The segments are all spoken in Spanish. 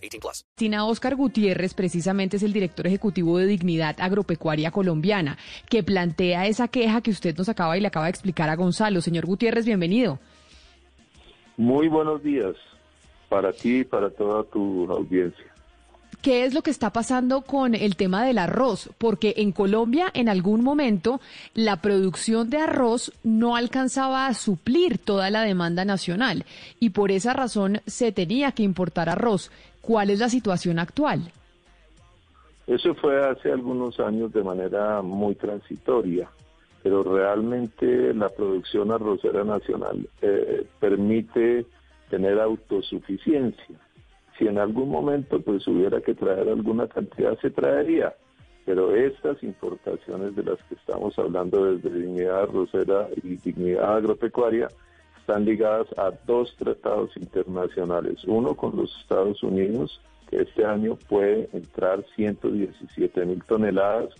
18 plus. Tina Oscar Gutiérrez precisamente es el director ejecutivo de Dignidad Agropecuaria Colombiana, que plantea esa queja que usted nos acaba y le acaba de explicar a Gonzalo. Señor Gutiérrez, bienvenido. Muy buenos días para ti y para toda tu audiencia. ¿Qué es lo que está pasando con el tema del arroz? Porque en Colombia en algún momento la producción de arroz no alcanzaba a suplir toda la demanda nacional y por esa razón se tenía que importar arroz. ¿Cuál es la situación actual? Eso fue hace algunos años de manera muy transitoria, pero realmente la producción arrocera nacional eh, permite tener autosuficiencia si en algún momento pues hubiera que traer alguna cantidad se traería, pero estas importaciones de las que estamos hablando desde Dignidad Arrocera y Dignidad Agropecuaria están ligadas a dos tratados internacionales, uno con los Estados Unidos, que este año puede entrar 117 mil toneladas,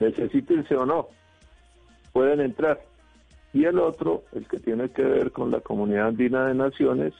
necesítense o no, pueden entrar. Y el otro, el que tiene que ver con la Comunidad Andina de Naciones,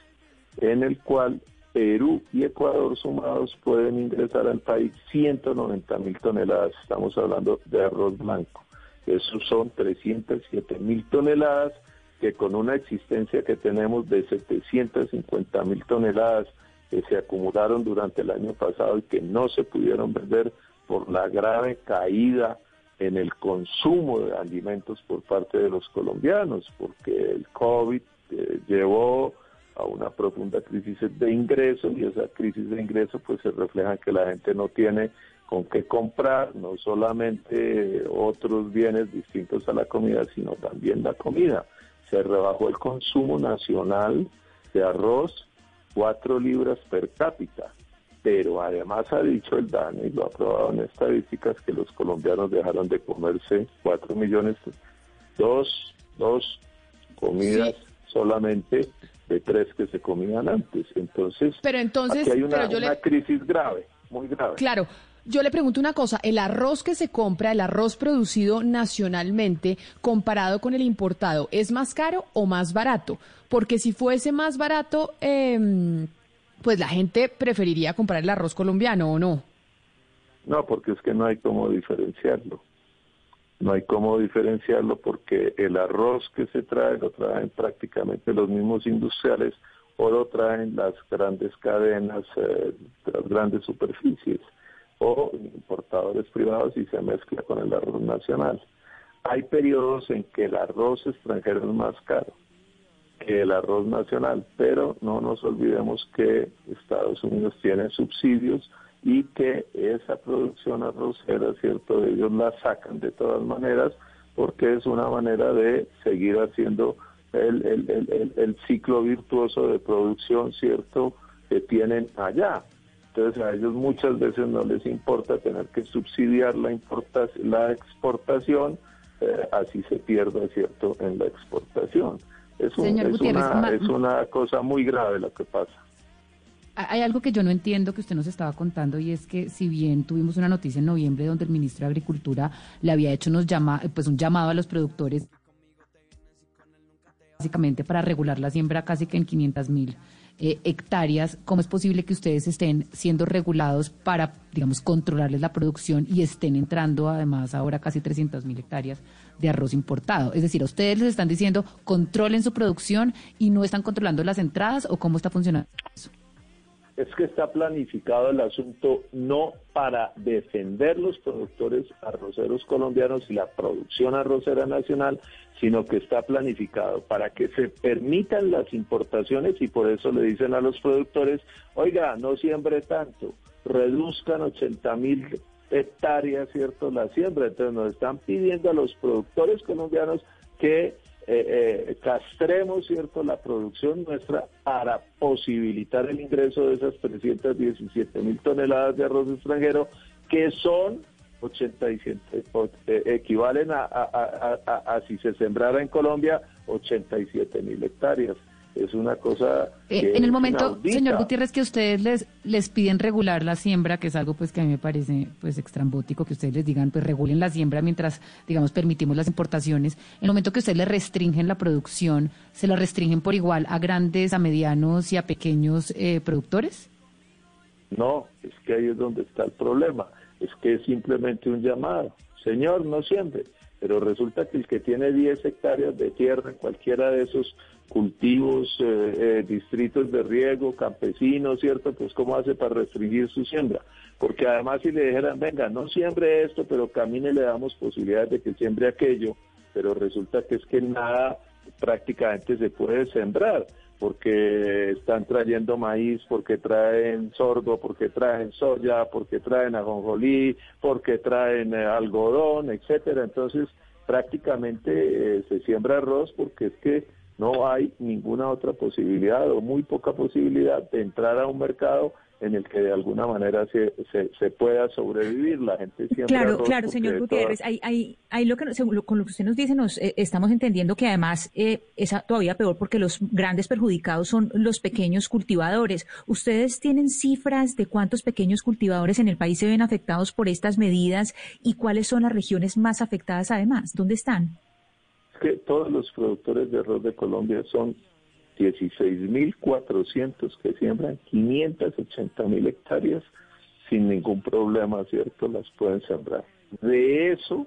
en el cual Perú y Ecuador sumados pueden ingresar al país 190 mil toneladas. Estamos hablando de arroz blanco. Esos son 307 mil toneladas que con una existencia que tenemos de 750 mil toneladas que se acumularon durante el año pasado y que no se pudieron vender por la grave caída en el consumo de alimentos por parte de los colombianos, porque el COVID eh, llevó a una profunda crisis de ingresos y esa crisis de ingresos pues se refleja en que la gente no tiene con qué comprar no solamente otros bienes distintos a la comida, sino también la comida. Se rebajó el consumo nacional de arroz cuatro libras per cápita, pero además ha dicho el DANE y lo ha probado en estadísticas que los colombianos dejaron de comerse cuatro millones, dos, dos comidas solamente de tres que se comían antes. Entonces, pero entonces aquí hay una, crisis grave, muy grave. Claro. Yo le pregunto una cosa, el arroz que se compra, el arroz producido nacionalmente, comparado con el importado, ¿es más caro o más barato? Porque si fuese más barato, eh, pues la gente preferiría comprar el arroz colombiano, ¿o no? No, porque es que no hay cómo diferenciarlo. No hay cómo diferenciarlo porque el arroz que se trae lo traen prácticamente los mismos industriales o lo traen las grandes cadenas, eh, las grandes superficies o importadores privados y se mezcla con el arroz nacional. Hay periodos en que el arroz extranjero es más caro que el arroz nacional, pero no nos olvidemos que Estados Unidos tiene subsidios y que esa producción arrocera, ¿cierto? Ellos la sacan de todas maneras porque es una manera de seguir haciendo el, el, el, ciclo virtuoso de producción, ¿cierto? Que tienen allá. Entonces a ellos muchas veces no les importa tener que subsidiar la, la exportación, eh, así se pierda, ¿cierto?, en la exportación. Es, un, es, una, es una cosa muy grave lo que pasa. Hay algo que yo no entiendo que usted nos estaba contando y es que si bien tuvimos una noticia en noviembre donde el ministro de Agricultura le había hecho unos llama, pues un llamado a los productores básicamente para regular la siembra casi que en 500 mil eh, hectáreas, ¿cómo es posible que ustedes estén siendo regulados para, digamos, controlarles la producción y estén entrando además ahora casi 300 mil hectáreas de arroz importado? Es decir, a ustedes les están diciendo controlen su producción y no están controlando las entradas o cómo está funcionando eso es que está planificado el asunto no para defender los productores arroceros colombianos y la producción arrocera nacional, sino que está planificado para que se permitan las importaciones y por eso le dicen a los productores, oiga, no siembre tanto, reduzcan 80 mil hectáreas, ¿cierto?, la siembra. Entonces nos están pidiendo a los productores colombianos que eh, eh, castremos cierto la producción nuestra para posibilitar el ingreso de esas 317 mil toneladas de arroz extranjero que son 87 eh, equivalen a, a, si se sembrara en Colombia 87 mil hectáreas es una cosa eh, en el momento señor Gutiérrez que ustedes les les piden regular la siembra que es algo pues que a mí me parece pues extrambótico que ustedes les digan pues regulen la siembra mientras digamos permitimos las importaciones en el momento que ustedes les restringen la producción se la restringen por igual a grandes a medianos y a pequeños eh, productores no es que ahí es donde está el problema. Es que es simplemente un llamado. Señor no siempre pero resulta que el que tiene 10 hectáreas de tierra en cualquiera de esos cultivos, eh, eh, distritos de riego, campesinos, ¿cierto? Pues cómo hace para restringir su siembra. Porque además si le dijeran, venga, no siembre esto, pero camine le damos posibilidades de que siembre aquello, pero resulta que es que nada prácticamente se puede sembrar porque están trayendo maíz, porque traen sorgo, porque traen soya, porque traen ajonjolí, porque traen eh, algodón, etcétera. Entonces, prácticamente se siembra arroz porque es que no hay ninguna otra posibilidad o muy poca posibilidad de entrar a un mercado en el que de alguna manera se, se, pueda sobrevivir. La gente siempre... Claro, claro, señor Gutiérrez, ahí, lo que, con lo que usted nos dice, nos eh, estamos entendiendo que además eh, es todavía peor porque los grandes perjudicados son los pequeños cultivadores. ¿Ustedes tienen cifras de cuántos pequeños cultivadores en el país se ven afectados por estas medidas y cuáles son las regiones más afectadas además? ¿Dónde están? Que todos los productores de arroz de Colombia son 16.400 que siembran 580.000 hectáreas sin ningún problema, ¿cierto? Las pueden sembrar. De eso,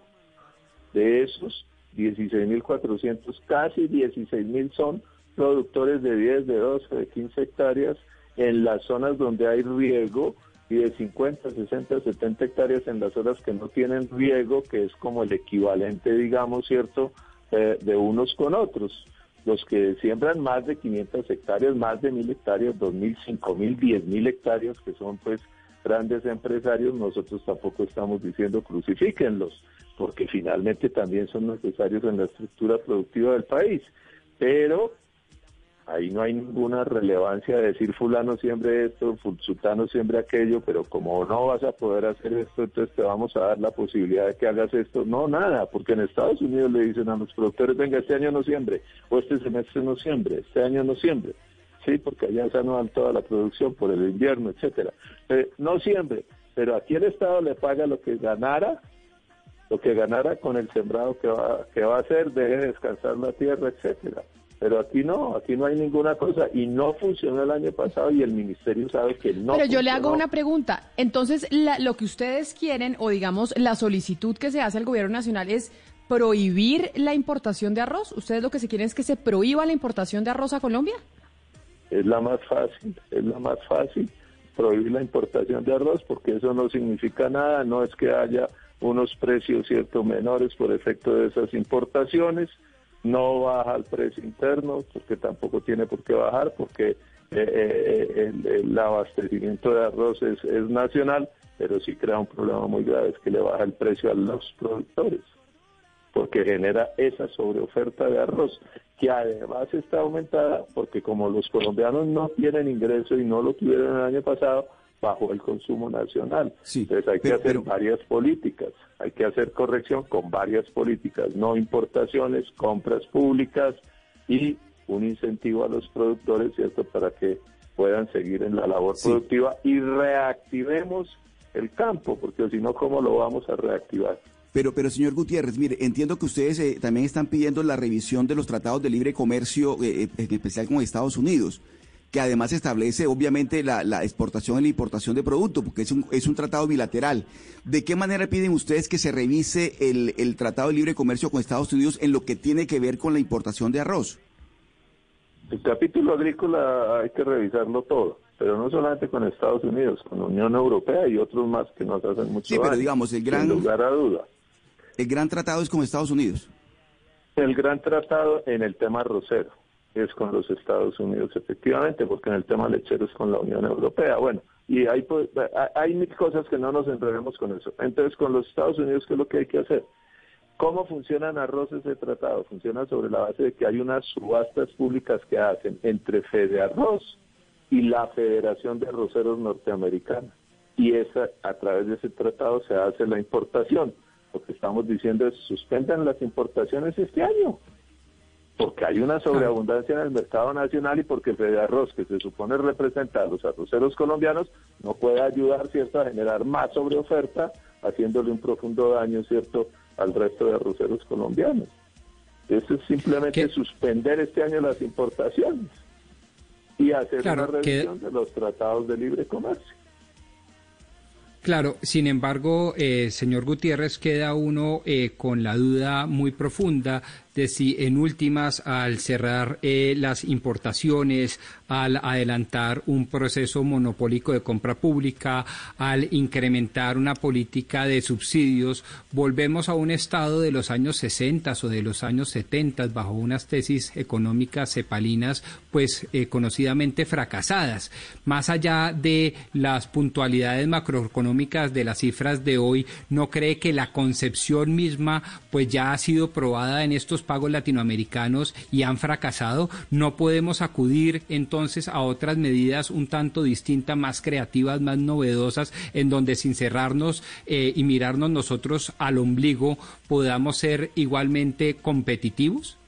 de esos 16.400, casi 16.000 son productores de 10, de 12, de 15 hectáreas en las zonas donde hay riego y de 50, 60, 70 hectáreas en las zonas que no tienen riego, que es como el equivalente, digamos, ¿cierto?, eh, de unos con otros. Los que siembran más de 500 hectáreas, más de 1000 hectáreas, 2000, 5000, 10000 hectáreas, que son pues grandes empresarios, nosotros tampoco estamos diciendo crucifíquenlos, porque finalmente también son necesarios en la estructura productiva del país. Pero ahí no hay ninguna relevancia de decir fulano siempre esto, sultano siempre aquello, pero como no vas a poder hacer esto, entonces te vamos a dar la posibilidad de que hagas esto. No, nada, porque en Estados Unidos le dicen a los productores, venga, este año no siembre, o este semestre no siembre, este año no siembre. Sí, porque allá se anual toda la producción por el invierno, etcétera. Eh, no siembre, pero aquí el Estado le paga lo que ganara lo que ganara con el sembrado que va, que va a hacer, deje descansar la tierra, etcétera. Pero aquí no, aquí no hay ninguna cosa y no funcionó el año pasado y el ministerio sabe que no. Pero yo le hago una pregunta. Entonces, lo que ustedes quieren o digamos la solicitud que se hace al gobierno nacional es prohibir la importación de arroz. ¿Ustedes lo que se quieren es que se prohíba la importación de arroz a Colombia? Es la más fácil, es la más fácil prohibir la importación de arroz porque eso no significa nada, no es que haya unos precios cierto menores por efecto de esas importaciones no baja el precio interno, porque tampoco tiene por qué bajar, porque eh, eh, el, abastecimiento de arroz es, nacional, pero sí crea un problema muy grave, es que le baja el precio a los productores, porque genera esa sobreoferta de arroz, que además está aumentada, porque como los colombianos no tienen ingreso y no lo tuvieron el año pasado, bajo el consumo nacional. Entonces hay que hacer varias políticas, hay que hacer corrección con varias políticas, no importaciones, compras públicas y un incentivo a los productores, ¿cierto?, para que puedan seguir en la labor productiva y reactivemos el campo, porque si no, ¿cómo lo vamos a reactivar? Pero, pero señor Gutiérrez, mire, entiendo que ustedes eh, también están pidiendo la revisión de los tratados de libre comercio, eh, eh, en especial con Estados Unidos que además establece obviamente la, exportación y la importación de productos, porque es un, es un tratado bilateral. ¿De qué manera piden ustedes que se revise el, el Tratado de Libre Comercio con Estados Unidos en lo que tiene que ver con la importación de arroz? El capítulo agrícola hay que revisarlo todo, pero no solamente con Estados Unidos, con la Unión Europea y otros más que nos hacen mucho Sí, pero digamos, el gran... lugar a duda. El gran tratado es con Estados Unidos. El gran tratado en el tema rosero es con los Estados Unidos, efectivamente, porque en el tema lechero es con la Unión Europea. Bueno, y hay, pues, hay mil cosas que no nos enredemos con eso. Entonces, con los Estados Unidos, ¿qué es lo que hay que hacer? ¿Cómo funciona en arroz ese tratado? Funciona sobre la base de que hay unas subastas públicas que hacen entre Fede Arroz y la Federación de Arroceros Norteamericana. Y esa, a través de ese tratado se hace la importación. Lo que estamos diciendo es suspendan las importaciones este año porque hay una sobreabundancia en el mercado nacional y porque Fede Arroz, que se supone representa a los arroceros colombianos, no puede ayudar, ¿cierto?, a generar más sobreoferta, haciéndole un profundo daño, ¿cierto?, al resto de arroceros colombianos. Eso es simplemente suspender este año las importaciones y hacer una revisión de los tratados de libre comercio. Claro, sin embargo, eh, señor Gutiérrez, queda uno eh, con la duda muy profunda de si en últimas al cerrar eh, las importaciones, al adelantar un proceso monopólico de compra pública, al incrementar una política de subsidios, volvemos a un estado de los años 60 o de los años 70 bajo unas tesis económicas cepalinas pues eh, conocidamente fracasadas. Más allá de las puntualidades macroeconómicas de las cifras de hoy, ¿no cree que la concepción misma pues ya ha sido probada en estos pagos latinoamericanos y han fracasado, no podemos acudir entonces a otras medidas un tanto distintas, más creativas, más novedosas, en donde sin cerrarnos eh, y mirarnos nosotros al ombligo podamos ser igualmente competitivos?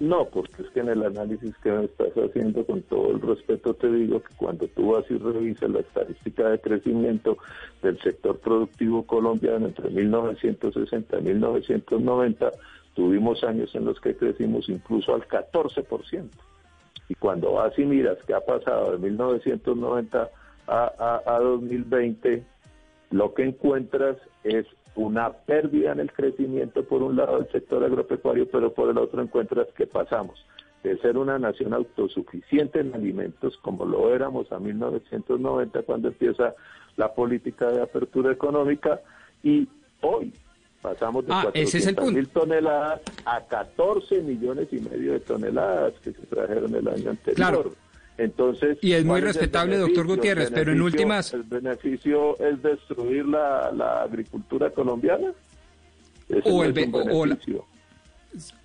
No, porque es que en el análisis que me estás haciendo, con todo el respeto te digo que cuando tú vas y revisas la estadística de crecimiento del sector productivo colombiano entre 1960 y 1990, Tuvimos años en los que crecimos incluso al 14%. Y cuando vas y miras qué ha pasado de 1990 a, a, 2020, lo que encuentras es una pérdida en el crecimiento por un lado del sector agropecuario, pero por el otro encuentras que pasamos de ser una nación autosuficiente en alimentos, como lo éramos a 1990 cuando empieza la política de apertura económica, y hoy Pasamos de ah, mil toneladas a 14 millones y medio de toneladas que se trajeron el año anterior. Claro. Entonces, y es muy respetable, doctor Gutiérrez, pero en últimas... ¿El beneficio es destruir la, la agricultura colombiana? o, el, o,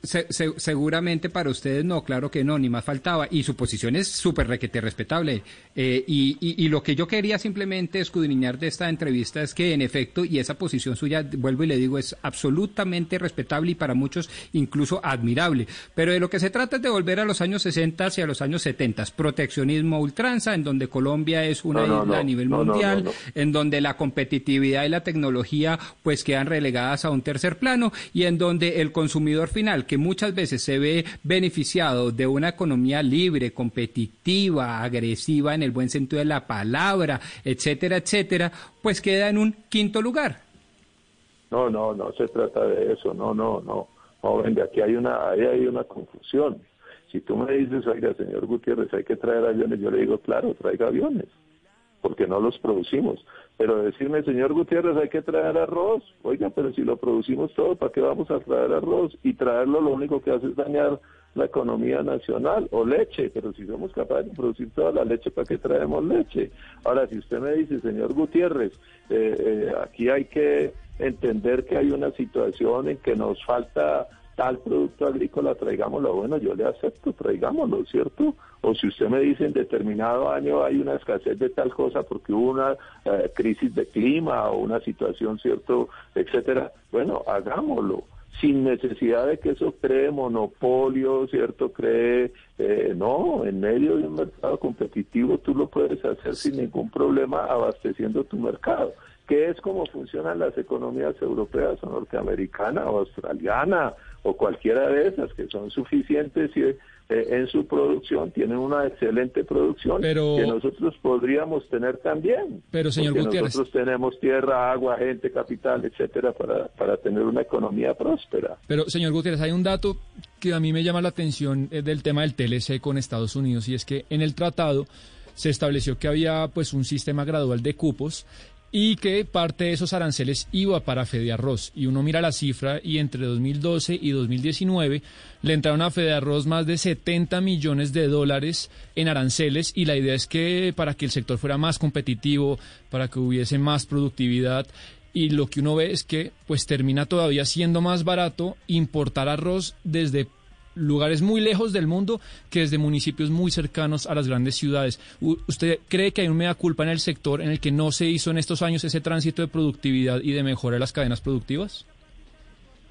seguramente para ustedes no, claro que no, ni más faltaba. Y su posición es súper requete respetable. Eh, y, y, lo que yo quería simplemente escudriñar de esta entrevista es que, en efecto, y esa posición suya, vuelvo y le digo, es absolutamente respetable y para muchos incluso admirable. Pero de lo que se trata es de volver a los años 60 y a los años 70. Proteccionismo ultranza, en donde Colombia es una isla a nivel mundial, en donde la competitividad y la tecnología pues quedan relegadas a un tercer plano y en donde el consumidor final, que muchas veces se ve beneficiado de una economía libre, competitiva, agresiva en el buen sentido de la palabra, etcétera, etcétera, pues queda en un quinto lugar. No, no, no se trata de eso, no, no, no. Venga, aquí hay una, ahí hay una confusión. Si tú me dices, oiga, señor Gutiérrez, hay que traer aviones, yo le digo, claro, traiga aviones porque no los producimos. Pero decirme, señor Gutiérrez, hay que traer arroz. Oiga, pero si lo producimos todo, ¿para qué vamos a traer arroz? Y traerlo lo único que hace es dañar la economía nacional o leche, pero si somos capaces de producir toda la leche, ¿para qué traemos leche? Ahora, si usted me dice, señor Gutiérrez, eh, eh, aquí hay que entender que hay una situación en que nos falta tal producto agrícola, traigámoslo. Bueno, yo le acepto, traigámoslo, ¿cierto? O si usted me dice en determinado año hay una escasez de tal cosa porque hubo una eh, crisis de clima o una situación, ¿cierto? Etcétera. Bueno, hagámoslo sin necesidad de que eso cree monopolio, ¿cierto? Cree, eh, no, en medio de un mercado competitivo tú lo puedes hacer sin ningún problema abasteciendo tu mercado que es como funcionan las economías europeas o norteamericana o australiana o cualquiera de esas, que son suficientes y, eh, en su producción, tienen una excelente producción que nosotros podríamos tener también. Pero, señor Gutiérrez. Nosotros tenemos tierra, agua, gente, capital, etcétera, para, para tener una economía próspera. Pero, señor Gutiérrez, hay un dato que a mí me llama la atención eh, del tema del TLC con Estados Unidos y es que en el tratado se estableció que había pues un sistema gradual de cupos y que parte de esos aranceles iba para Fede Arroz. Y uno mira la cifra y entre 2012 y 2019 le entraron a Fede Arroz más de 70 millones de dólares en aranceles y la idea es que para que el sector fuera más competitivo, para que hubiese más productividad, y lo que uno ve es que pues termina todavía siendo más barato importar arroz desde lugares muy lejos del mundo que desde municipios muy cercanos a las grandes ciudades. ¿Usted cree que hay un mea culpa en el sector en el que no se hizo en estos años ese tránsito de productividad y de mejora de las cadenas productivas?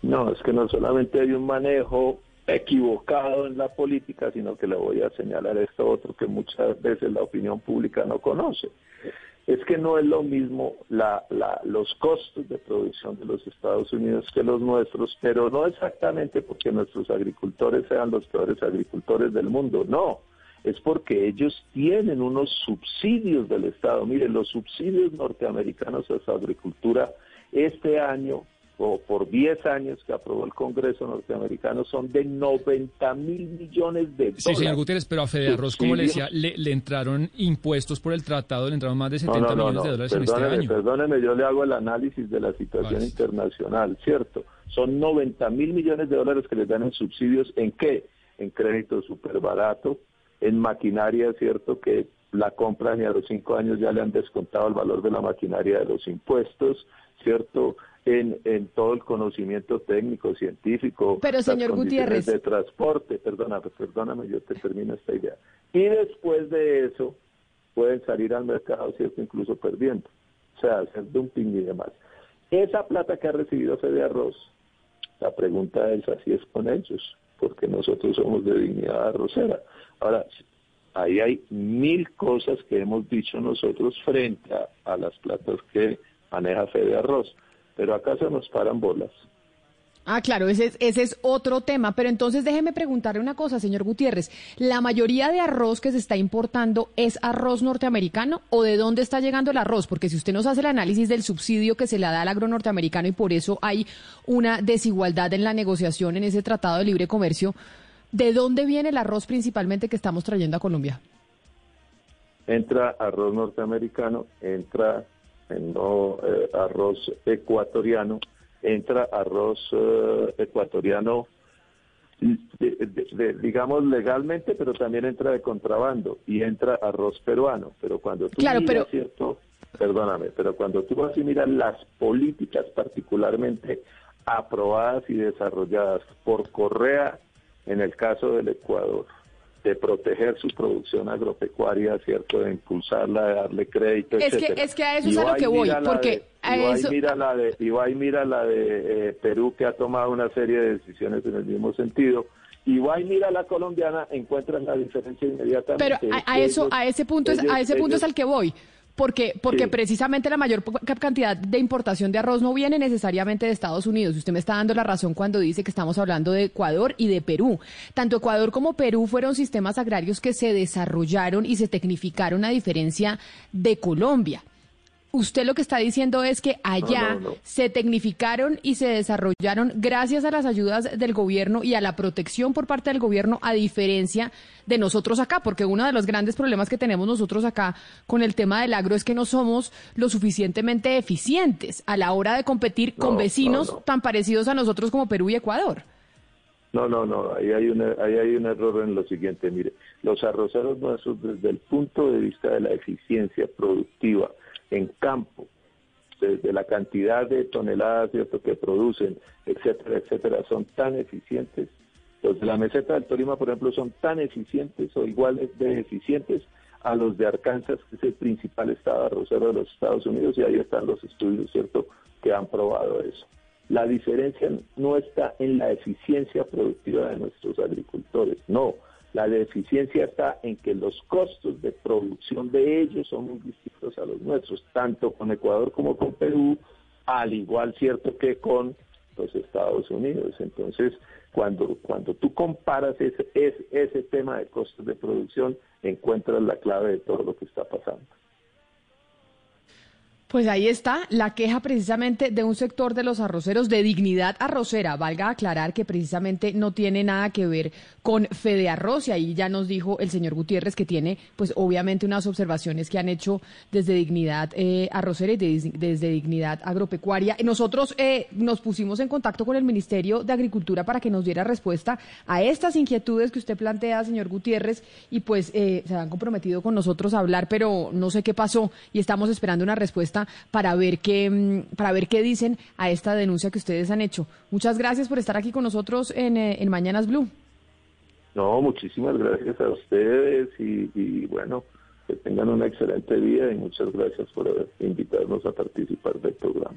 No, es que no solamente hay un manejo equivocado en la política, sino que le voy a señalar esto otro que muchas veces la opinión pública no conoce es que no es lo mismo la, los costos de producción de los Estados Unidos que los nuestros, pero no exactamente porque nuestros agricultores sean los peores agricultores del mundo, no, es porque ellos tienen unos subsidios del Estado. Miren, los subsidios norteamericanos a su agricultura este año o por 10 años que aprobó el Congreso norteamericano son de 90 mil millones de dólares. Sí, señor Gutiérrez, pero a Fede Arroz, como le decía, le, entraron impuestos por el tratado, le entraron más de 70 millones de dólares en este año. Perdóneme, yo le hago el análisis de la situación internacional, ¿cierto? Son 90 mil millones de dólares que les dan en subsidios, ¿en qué? En crédito súper barato, en maquinaria, ¿cierto? Que la compran y a los cinco años ya le han descontado el valor de la maquinaria de los impuestos, ¿cierto? En, en todo el conocimiento técnico, científico, Pero, señor Gutiérrez. de transporte, perdóname, perdóname, yo te termino esta idea. Y después de eso pueden salir al mercado, ¿cierto? Incluso perdiendo, o sea, hacer dumping y demás. Esa plata que ha recibido Fede Arroz, la pregunta es así es con ellos, porque nosotros somos de dignidad arrocera. Ahora, ahí hay mil cosas que hemos dicho nosotros frente a, a las platas que maneja Fede Arroz. Pero acá se nos paran bolas. Ah, claro, ese es, ese es otro tema. Pero entonces déjeme preguntarle una cosa, señor Gutiérrez. ¿La mayoría de arroz que se está importando es arroz norteamericano o de dónde está llegando el arroz? Porque si usted nos hace el análisis del subsidio que se le da al agro norteamericano y por eso hay una desigualdad en la negociación en ese tratado de libre comercio, ¿de dónde viene el arroz principalmente que estamos trayendo a Colombia? Entra arroz norteamericano, entra no eh, arroz ecuatoriano, entra arroz eh, ecuatoriano, digamos legalmente, pero también entra de contrabando y entra arroz peruano. Pero cuando tú miras, cierto, perdóname, pero cuando tú vas y miras las políticas particularmente aprobadas y desarrolladas por Correa en el caso del Ecuador, de proteger su producción agropecuaria, ¿cierto? De impulsarla, de darle crédito, es Que, es que a eso es a lo que voy, porque a eso... mira la de, y mira la de eh, Perú, que ha tomado una serie de decisiones en el mismo sentido, y mira la colombiana, encuentran la diferencia inmediatamente. Pero a, eso, a ese punto es, a ese punto es al que voy porque, porque precisamente la mayor cantidad de importación de arroz no viene necesariamente de Estados Unidos. Usted me está dando la razón cuando dice que estamos hablando de Ecuador y de Perú. Tanto Ecuador como Perú fueron sistemas agrarios que se desarrollaron y se tecnificaron a diferencia de Colombia usted lo que está diciendo es que allá se tecnificaron y se desarrollaron gracias a las ayudas del gobierno y a la protección por parte del gobierno, a diferencia de nosotros acá, porque uno de los grandes problemas que tenemos nosotros acá con el tema del agro es que no somos lo suficientemente eficientes a la hora de competir con vecinos tan parecidos a nosotros como Perú y Ecuador. No, no, no, ahí hay, un, ahí hay un error en lo siguiente. Mire, los arroceros nuestros desde el punto de vista de la eficiencia productiva, en campo, desde la cantidad de toneladas ¿cierto? que producen, etcétera, etcétera, son tan eficientes. Los de la meseta del Tolima, por ejemplo, son tan eficientes o iguales de eficientes a los de Arkansas, que es el principal estado arrocero de los Estados Unidos, y ahí están los estudios, ¿cierto?, que han probado eso. La diferencia no está en la eficiencia productiva de nuestros agricultores, no, la deficiencia está en que los costos de producción de ellos son muy distintos a los nuestros, tanto con Ecuador como con Perú, al igual cierto que con los Estados Unidos. Entonces, cuando, cuando tú comparas ese, ese, ese tema de costos de producción, encuentras la clave de todo lo que está pasando. Pues ahí está la queja precisamente de un sector de los arroceros de dignidad arrocera. Valga aclarar que precisamente no tiene nada que ver con Fede Arroz y ahí ya nos dijo el señor Gutiérrez que tiene pues obviamente unas observaciones que han hecho desde dignidad eh, arrocera y desde dignidad agropecuaria. Nosotros eh, nos pusimos en contacto con el Ministerio de Agricultura para que nos diera respuesta a estas inquietudes que usted plantea, señor Gutiérrez, y pues eh, se han comprometido con nosotros a hablar, pero no sé qué pasó y estamos esperando una respuesta para ver qué, mm, para ver qué dicen a esta denuncia que ustedes han hecho. Muchas gracias por estar aquí con nosotros en, eh, en Mañanas Blue. No, muchísimas gracias a ustedes y, bueno, que tengan una excelente día y muchas gracias por invitarnos a participar del programa.